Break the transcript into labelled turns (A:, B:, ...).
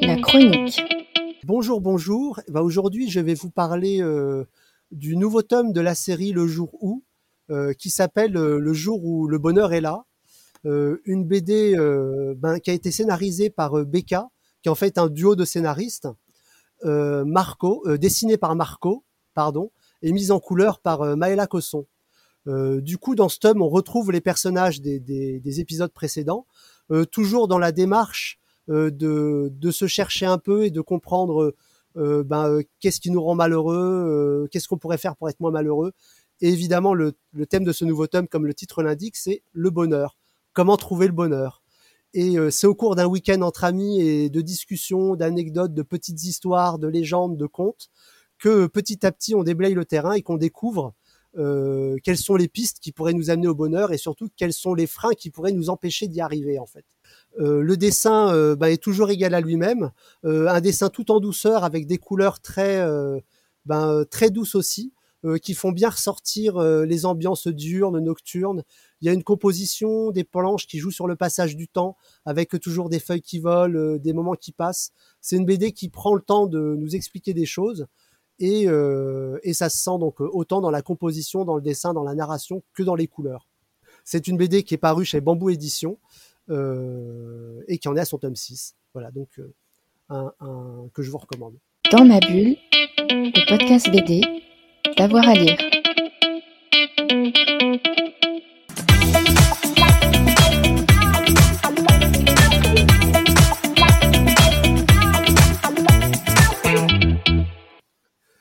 A: Dans la chronique.
B: Bonjour, bonjour. Eh ben, Aujourd'hui, je vais vous parler euh, du nouveau tome de la série Le jour où, euh, qui s'appelle euh, Le jour où le bonheur est là. Une BD ben, qui a été scénarisée par Becca, qui est en fait un duo de scénaristes. Marco, euh, dessiné par Marco, pardon, et mise en couleur par Maëla Cosson. Du coup, dans ce tome, on retrouve les personnages des, des- des épisodes précédents, toujours dans la démarche de, de se chercher un peu et de comprendre euh, ben, euh, qu'est-ce qui nous rend malheureux, euh, qu'est-ce qu'on pourrait faire pour être moins malheureux. Et évidemment, le, thème de ce nouveau tome, comme le titre l'indique, c'est le bonheur. Comment trouver le bonheur? Et euh, c'est au cours d'un week-end entre amis et de discussions, d'anecdotes, de petites histoires, de légendes, de contes, que petit à petit on déblaye le terrain et qu'on découvre euh, quelles sont les pistes qui pourraient nous amener au bonheur et surtout quels sont les freins qui pourraient nous empêcher d'y arriver en fait. Euh, le dessin euh, bah, est toujours égal à lui-même, euh, un dessin tout en douceur avec des couleurs très euh, ben, euh, très douces aussi, qui font bien ressortir les ambiances diurnes, nocturnes. Il y a une composition des planches qui jouent sur le passage du temps, avec toujours des feuilles qui volent, des moments qui passent. C'est une BD qui prend le temps de nous expliquer des choses et, et ça se sent donc autant dans la composition, dans le dessin, dans la narration que dans les couleurs. C'est une BD qui est parue chez Bambou Édition et qui en est à son tome 6. Voilà, donc euh, un, un- que je vous recommande.
A: Dans ma bulle, le podcast BD, d'avoir à lire.